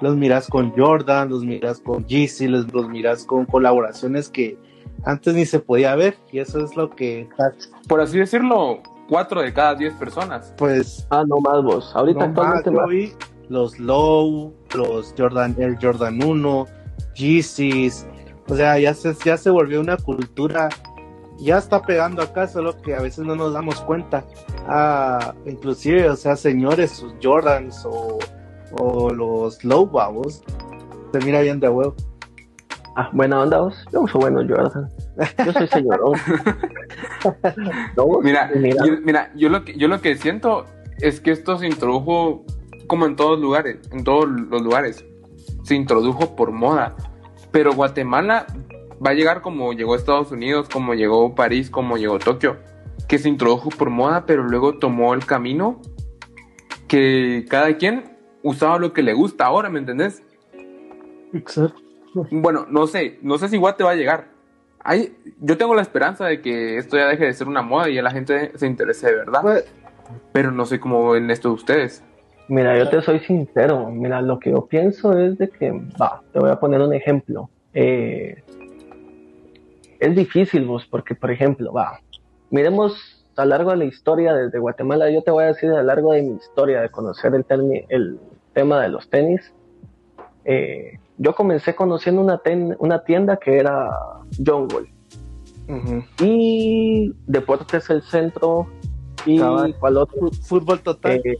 los miras con Jordan, los miras con Yeezy, los, los miras con colaboraciones que antes ni se podía ver. Y eso es lo que, Por así decirlo, 4 de cada 10 personas. pues, Ah, no más vos. Ahorita no más, yo vi los Low, los Jordan Air Jordan 1, Yeezys. O sea, ya se, ya se volvió una cultura ya está pegando acá, solo que a veces no nos damos cuenta. Ah, inclusive, o sea, señores, sus Jordans o, o los Low babos, se mira bien de huevo. Ah, buena onda vos. Yo uso bueno Jordan. Yo soy señorón. ¿No? Mira, Mira. Yo, mira yo, lo que, yo lo que siento es que esto se introdujo como en todos lugares, en todos los lugares. Se introdujo por moda. Pero Guatemala va a llegar como llegó Estados Unidos, como llegó París, como llegó Tokio. Que se introdujo por moda, pero luego tomó el camino que cada quien usaba lo que le gusta ahora, ¿me entendés? Exacto. Bueno, no sé, no sé si Guate va a llegar. Hay, yo tengo la esperanza de que esto ya deje de ser una moda y ya la gente se interese de verdad. Pues, Pero no sé cómo ven esto ustedes. Mira, yo te soy sincero. Mira, lo que yo pienso es de que, va, te voy a poner un ejemplo. Eh, es difícil vos, porque, por ejemplo, va, miremos a lo largo de la historia desde Guatemala. Yo te voy a decir a lo largo de mi historia de conocer el, el tema de los tenis. Eh, yo comencé conociendo una, ten- una tienda que era Jungle ujú. y Deportes El Centro y Cabal. cuál otro Fútbol total. Eh,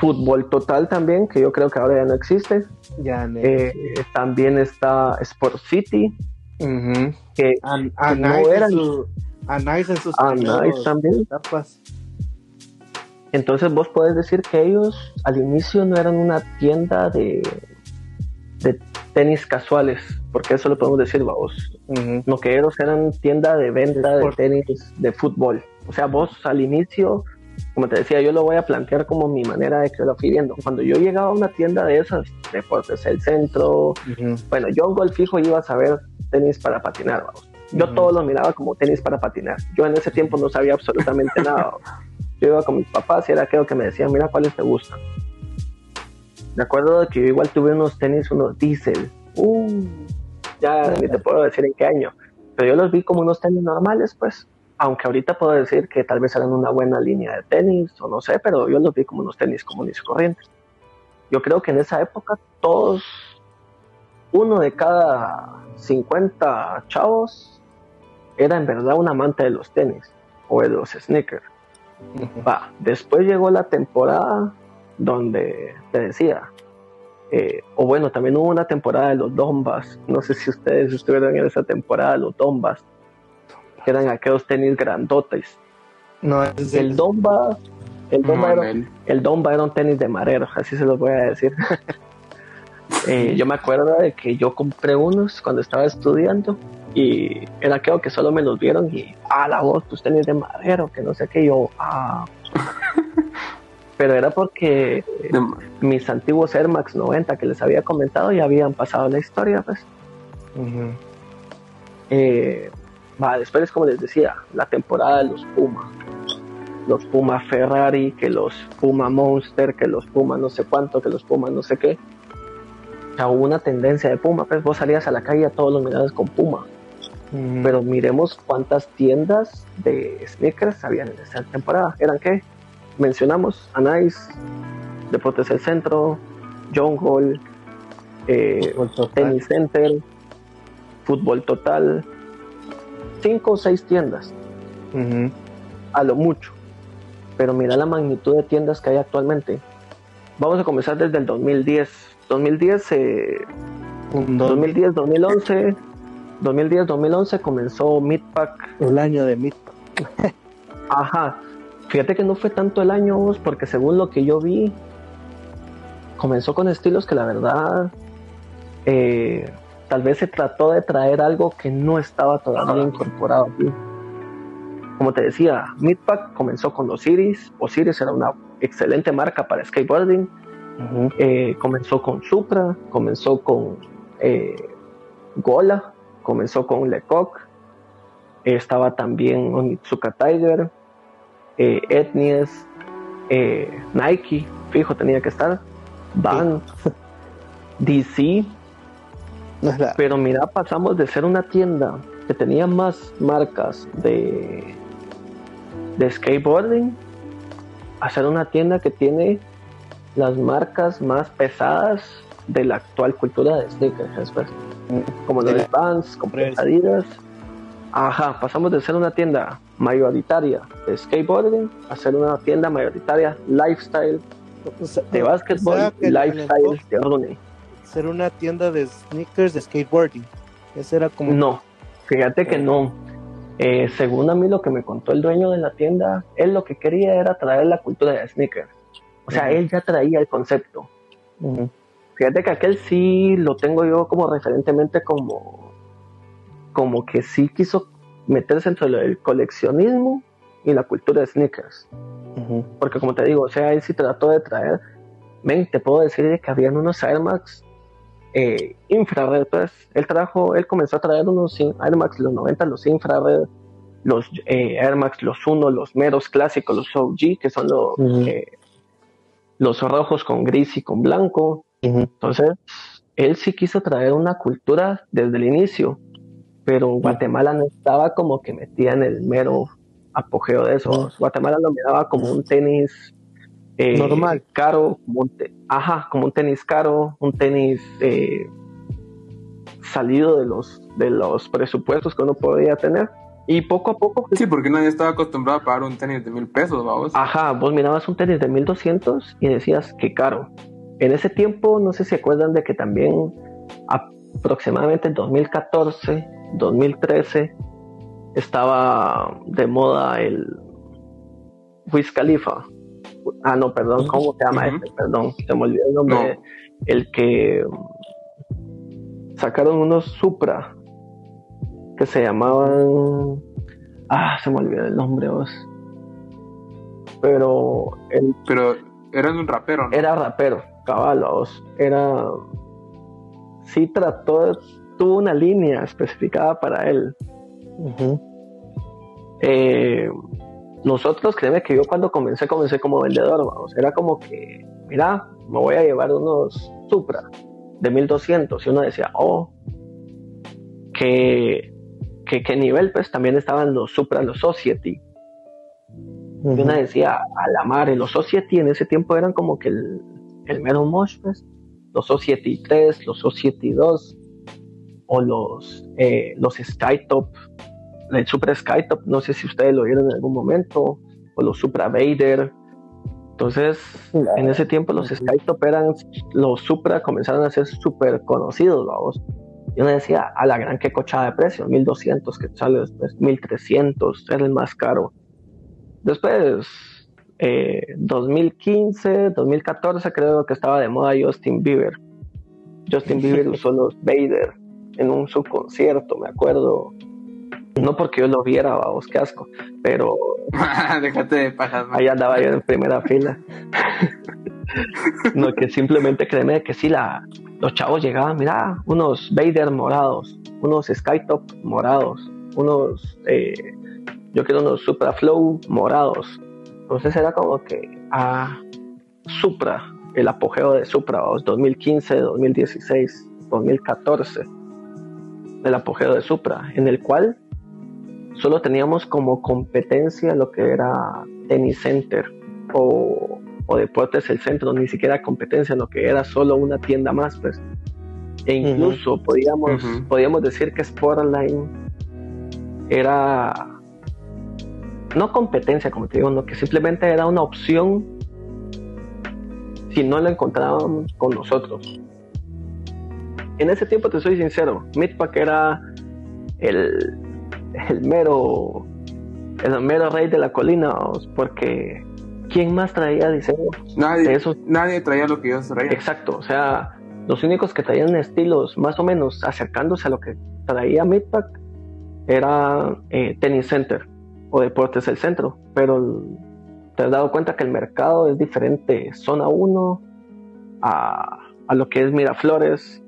Fútbol Total también, que yo creo que ahora ya no existe. ya, Eh, también está Sport City, que no Nice eran- en su- a Nice en sus Nice también. etapas. Entonces vos podés decir que ellos al inicio no eran una tienda de, de tenis casuales, porque eso lo podemos decir, vos. No que ellos eran tienda de venta de tenis de fútbol. O sea, vos al inicio, como te decía, yo lo voy a plantear como mi manera de que lo fui viendo. Cuando yo llegaba a una tienda de esas, deportes, el centro, bueno, yo en Golf Fijo iba a saber tenis para patinar, vamos. Yo todo lo miraba como tenis para patinar. Yo en ese tiempo no sabía absolutamente nada. Yo iba con mis papás y era aquello que me decían, mira cuáles te gustan. Me acuerdo que yo igual tuve unos tenis, unos diesel. Uh, ya ni te puedo decir en qué año. Pero yo los vi como unos tenis normales, pues. Aunque ahorita puedo decir que tal vez eran una buena línea de tenis, o no sé, pero yo los vi como unos tenis comunes y corrientes. Yo creo que en esa época todos, uno de cada 50 chavos, era en verdad un amante de los tenis o de los sneakers. Va, después llegó la temporada donde te decía, eh, o bueno, también hubo una temporada de los Dombas, no sé si ustedes estuvieron en esa temporada, los Dombas, que eran aquellos tenis grandotes. No, es el Domba, el Domba, era, el Domba era un tenis de marero, así se los voy a decir. Eh, yo me acuerdo de que yo compré unos cuando estaba estudiando y era aquello que solo me los vieron y, ah, la voz, tus tenis de madero, que no sé qué, yo, ah. Pero era porque mis antiguos Air Max 90 que les había comentado ya habían pasado la historia, pues. Eh, va, después, es como les decía, la temporada de los Puma. Los Puma Ferrari, que los Puma Monster, que los Puma no sé cuánto, que los Puma no sé qué. Sea, hubo una tendencia de Puma, pues vos salías a la calle a todos los mirades con Puma. Pero miremos cuántas tiendas de sneakers habían en esta temporada. ¿Eran qué? Mencionamos Anais, Deportes El Centro, Jungle, eh, Tennis Center, Fútbol Total. Cinco o seis tiendas. A lo mucho. Pero mira la magnitud de tiendas que hay actualmente. Vamos a comenzar desde el 2010. 2010, eh, 2010, 2011 2010-2011 comenzó Midpack. El año de Midpack. Ajá. Fíjate que no fue tanto el año, porque según lo que yo vi, comenzó con estilos que la verdad eh, tal vez se trató de traer algo que no estaba todavía incorporado aquí. Como te decía, Midpack comenzó con Osiris. Osiris era una excelente marca para skateboarding. Eh, comenzó con Supra, comenzó con eh, Gola, comenzó con Lecoq, estaba también Onitsuka Tiger, eh, Etnies, eh, Nike, fijo tenía que estar, Van, DC, pero mira, pasamos de ser una tienda que tenía más marcas de, de skateboarding a ser una tienda que tiene las marcas más pesadas de la actual cultura de sneakers como los Vans, como Adidas. Ajá, pasamos de ser una tienda mayoritaria de skateboarding a ser una tienda mayoritaria lifestyle de básquetbol lifestyle de running. Ser una tienda de sneakers de skateboarding. Ese era como. No, fíjate que no. Eh, según a mí lo que me contó el dueño de la tienda, él lo que quería era traer la cultura de sneakers. O sea, él ya traía el concepto. Fíjate que aquel sí lo tengo yo como referentemente como, como que sí quiso meterse dentro del coleccionismo y la cultura de sneakers. Porque como te digo, o sea, él sí trató de traer, ven, te puedo decir que habían unos Air Max eh, infrared, pues él trajo, él comenzó a traer unos Air Max los 90, los infrared, los eh, Air Max, los 1, los meros clásicos, los OG, que son los, eh, los rojos con gris y con blanco, entonces, él sí quiso traer una cultura desde el inicio, pero Guatemala no estaba como que metía en el mero apogeo de eso. Guatemala lo miraba como un tenis eh, normal, caro, como un ajá, como un tenis caro, un tenis eh, salido de los de los presupuestos que uno podía tener. Y poco a poco. Pues, sí, porque nadie estaba acostumbrado a pagar un tenis de mil pesos, vamos. Ajá, vos mirabas un tenis de mil doscientos y decías, qué caro. En ese tiempo, no sé si se acuerdan de que también aproximadamente en 2014, 2013, estaba de moda el Wiz Khalifa. Ah, no, perdón, ¿cómo se llama este? Perdón, se me olvidó el nombre. El que sacaron unos Supra que se llamaban. Ah, se me olvidó el nombre, vos. Pero. El... Pero era un rapero, ¿no? Era rapero, caballos. Era. Sí, trató. Tuvo una línea especificada para él. eh, nosotros, créeme que yo cuando comencé, comencé como vendedor, vamos. Era como que, mira, me voy a llevar unos Supra de 1200. Y uno decía, oh, que, que, nivel, pues también estaban los Supra, los Society. Y uno decía, a la madre, los Society en ese tiempo eran como que el, el mero mosh, pues. Los Society 3, los Society 2, o los, eh, los Skytop el Supra Skytop, no sé si ustedes lo vieron en algún momento, o los Supra Vader. Entonces, en ese tiempo los Skytop eran, los Supra comenzaron a ser súper conocidos, vamos. Yo me decía, a la gran que cochada de precio, 1200 que sale después, 1300, era el más caro. Después, 2015, eh, 2014 creo que estaba de moda Justin Bieber. Justin Bieber usó los Vader en un subconcierto, me acuerdo. No porque yo lo viera, vamos, qué asco, pero. Déjate de pajas, Ahí andaba yo en primera fila. no, que simplemente créeme que sí, la, los chavos llegaban, mira, unos Vader morados, unos Skytop morados, unos. Eh, yo quiero unos Supra Flow morados. Entonces era como que. Ah, Supra, el apogeo de Supra, 2015, 2016, 2014 el apogeo de Supra, en el cual solo teníamos como competencia lo que era Tennis Center o, Deportes El Centro, ni siquiera competencia, lo que era solo una tienda más, pues. E incluso podíamos, podíamos decir que Sportline era no competencia, como te digo, no, que simplemente era una opción si no la encontrábamos con nosotros. En ese tiempo, te soy sincero, Midpack era el, el mero el mero rey de la colina, porque ¿quién más traía diseño? Nadie, nadie traía lo que yo traía. Exacto, o sea, los únicos que traían estilos más o menos acercándose a lo que traía Midpack era eh, Tennis Center o Deportes El Centro, pero te has dado cuenta que el mercado es diferente, zona 1 a, a lo que es Miraflores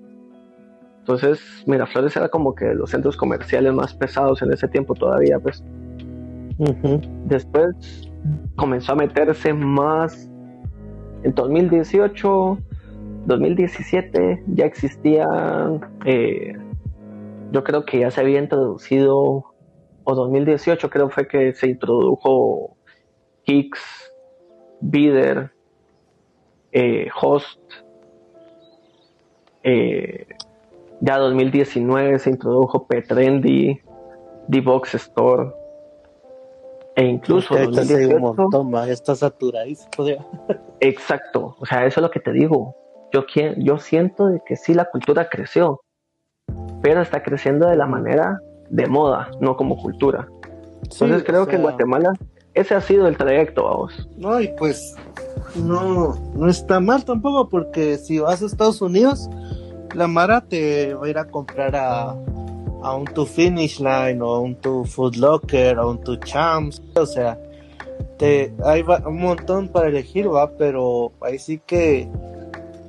entonces, Miraflores era como que los centros comerciales más pesados en ese tiempo todavía, pues. Después comenzó a meterse más. En 2018, 2017 ya existía, eh, yo creo que ya se había introducido, o 2018 creo fue que se introdujo Kicks, Bider, eh, Host, eh, ya 2019 se introdujo P-Trendy, D-Box Store. E incluso un montón, está saturadísimo. Exacto, o sea, eso es lo que te digo. Yo, yo siento de que sí la cultura creció, pero está creciendo de la manera de moda, no como cultura. Entonces creo que en Guatemala ese ha sido el trayecto, vamos. No, y pues no, no está mal tampoco, porque si vas a Estados Unidos, la Mara te va a ir a comprar a, a un tu Finish Line o un tu Food Locker o un tu Champs, o sea, te, hay un montón para elegir, va, pero ahí sí que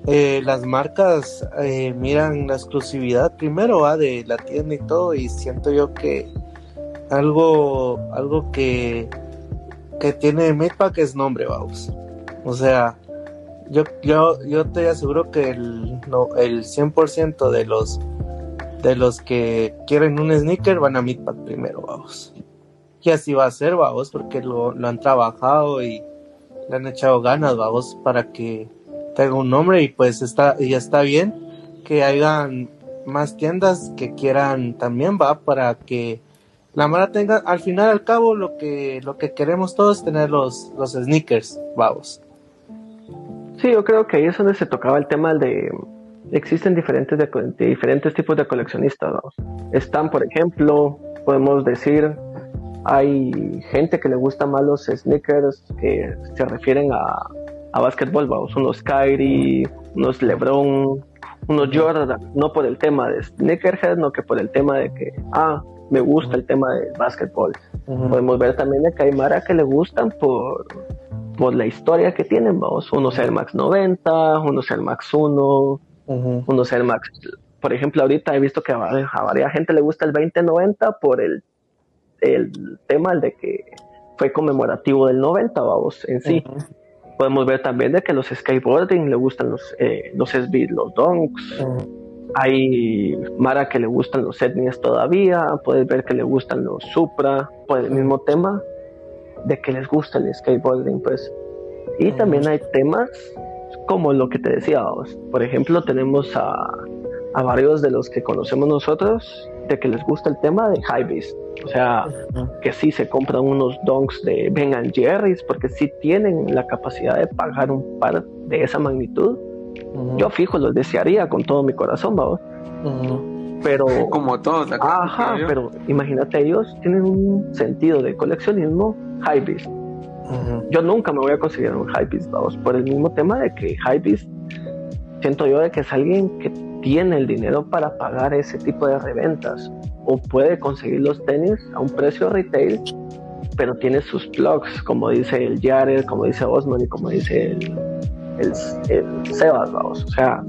eh, las marcas eh, miran la exclusividad primero, va, de la tienda y todo, y siento yo que algo, algo que, que tiene Midpack es nombre, vamos. O sea, yo, yo, yo te aseguro que el, no, el 100% de los de los que quieren un sneaker van a Midpack primero, vamos. Y así va a ser, vamos, porque lo, han trabajado y le han echado ganas, vamos, para que tenga un nombre y pues está, y está bien que hayan más tiendas que quieran también, va, para que la mara tenga, al final al cabo, lo que, lo que queremos todos es tener los, los sneakers, vamos. Sí, yo creo que ahí es donde se tocaba el tema de existen diferentes de, diferentes tipos de coleccionistas. Están, por ejemplo, podemos decir Hay gente que le gusta más los sneakers que se refieren a, a básquetbol, vamos, unos Kyrie, unos LeBron, unos Jordan, no por el tema de sneakerhead, no que por el tema de que, ah, me gusta el tema del básquetbol. Podemos ver también que hay Mara que le gustan por, por la historia que tienen, vamos, unos Air Max 90, unos Air Max 1, unos Air Max, por ejemplo, ahorita he visto que a, a varias gente le gusta el 2090 por el, el tema de que fue conmemorativo del 90, vamos, en sí. Podemos ver también de que los skateboarding le gustan los, eh, los SB, los donks. Hay Mara que le gustan los etnias todavía. Puedes ver que le gustan los Supra. Por el mismo tema de que les gusta el skateboarding, pues. Y también hay temas como lo que te decía, por ejemplo, tenemos a, a varios de los que conocemos nosotros de que les gusta el tema de Hypebeast. O sea, que sí se compran unos donks de Ben Jerry's porque sí tienen la capacidad de pagar un par de esa magnitud. Yo fijo, los desearía con todo mi corazón, vamos. Pero. Como todos acá. Ajá, pero imagínate, ellos tienen un sentido de coleccionismo Hypebeast. Yo nunca me voy a conseguir un Hypebeast, vamos, por el mismo tema de que Hypebeast siento yo de que es alguien que tiene el dinero para pagar ese tipo de reventas o puede conseguir los tenis a un precio retail, pero tiene sus plugs, como dice el Jared, como dice Osman y como dice el, el, Sebas, vamos. O sea,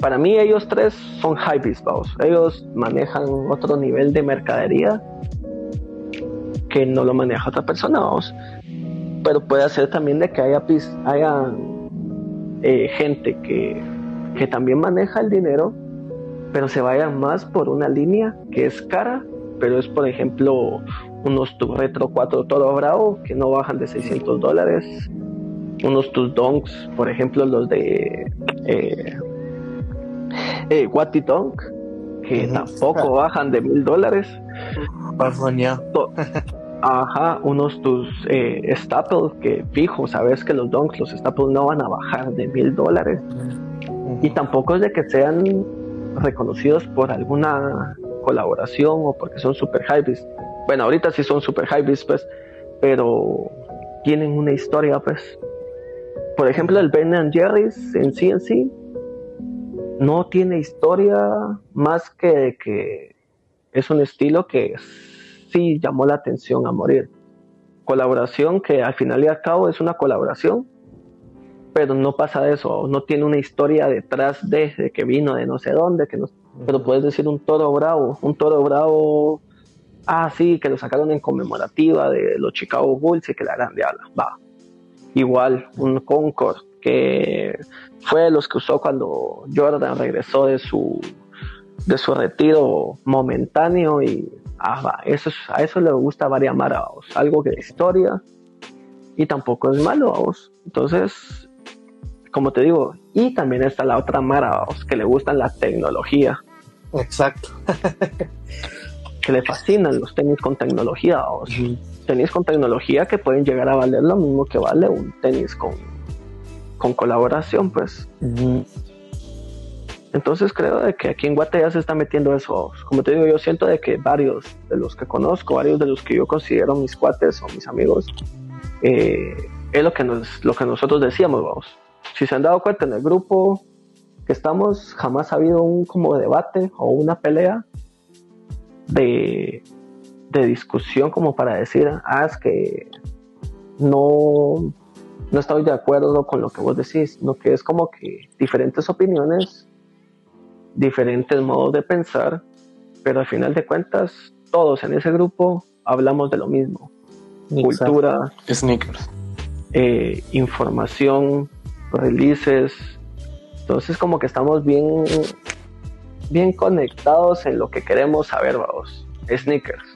para mí ellos tres son hypebeast, vamos. Ellos manejan otro nivel de mercadería que no lo maneja otra persona, vamos. Pero puede ser también de que haya, haya eh, gente que que también maneja el dinero, pero se vayan más por una línea que es cara, pero es por ejemplo unos tu Retro 4 Toro Bravo que no bajan de 600 dólares, unos tus Donks, por ejemplo los de eh, eh Watty Donk, que tampoco bajan de mil dólares. Ajá, unos tus eh, staples que fijo, sabes que los donks, los staples no van a bajar de mil dólares. Y tampoco es de que sean reconocidos por alguna colaboración o porque son super hypebeast. Bueno, ahorita sí son super hypebeast, pues, pero tienen una historia, pues. Por ejemplo, el Ben Jerry's en sí en sí no tiene historia más que de que es un estilo que sí llamó la atención a morir. Colaboración que al final y al cabo es una colaboración, pero no pasa de eso, no tiene una historia detrás de, que vino de no sé dónde, que no, pero puedes decir un toro bravo, un toro bravo, ah, sí, que lo sacaron en conmemorativa de los Chicago Bulls y que la grande ala, va. Igual, un Concord, que fue de los que usó cuando Jordan regresó de su, de su retiro momentáneo y ah, eso, a eso le gusta varias maraos, algo que de historia y tampoco es malo, vos. Entonces, como te digo, y también está la otra Mara, que le gustan la tecnología. Exacto. que le fascinan los tenis con tecnología, o tenis con tecnología que pueden llegar a valer lo mismo que vale un tenis con, con colaboración, pues. Entonces creo de que aquí en Guate ya se está metiendo eso. Como te digo, yo siento de que varios de los que conozco, varios de los que yo considero mis cuates o mis amigos, eh, es lo que, nos, lo que nosotros decíamos, vamos si se han dado cuenta en el grupo que estamos, jamás ha habido un como debate o una pelea de, de discusión como para decir, ah, es que no, no estoy de acuerdo con lo que vos decís, sino que es como que diferentes opiniones, diferentes modos de pensar, pero al final de cuentas, todos en ese grupo hablamos de lo mismo. Cultura, sneakers, eh, información, releases. Entonces como que estamos bien, bien conectados en lo que queremos saber, vamos. Sneakers.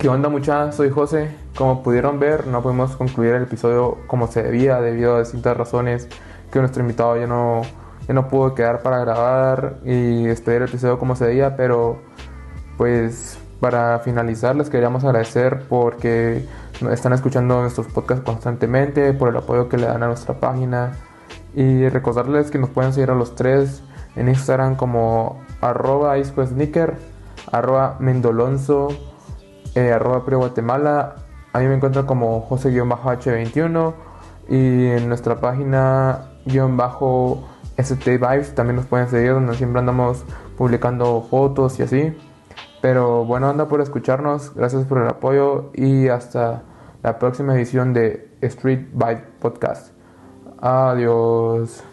¿Qué onda mucha? Soy José. Como pudieron ver, no podemos concluir el episodio como se debía debido a distintas razones que nuestro invitado ya no, ya no pudo quedar para grabar y despedir el episodio como se debía, pero pues para finalizar les queríamos agradecer porque están escuchando nuestros podcasts constantemente, por el apoyo que le dan a nuestra página y recordarles que nos pueden seguir a los tres en Instagram como arroba sneaker, arroba mendolonzo eh, arroba Guatemala. A mí me encuentro como José-H21 y en nuestra página guion bajo también nos pueden seguir donde siempre andamos publicando fotos y así. Pero bueno, anda por escucharnos, gracias por el apoyo y hasta la próxima edición de Street Vibe Podcast. Adiós.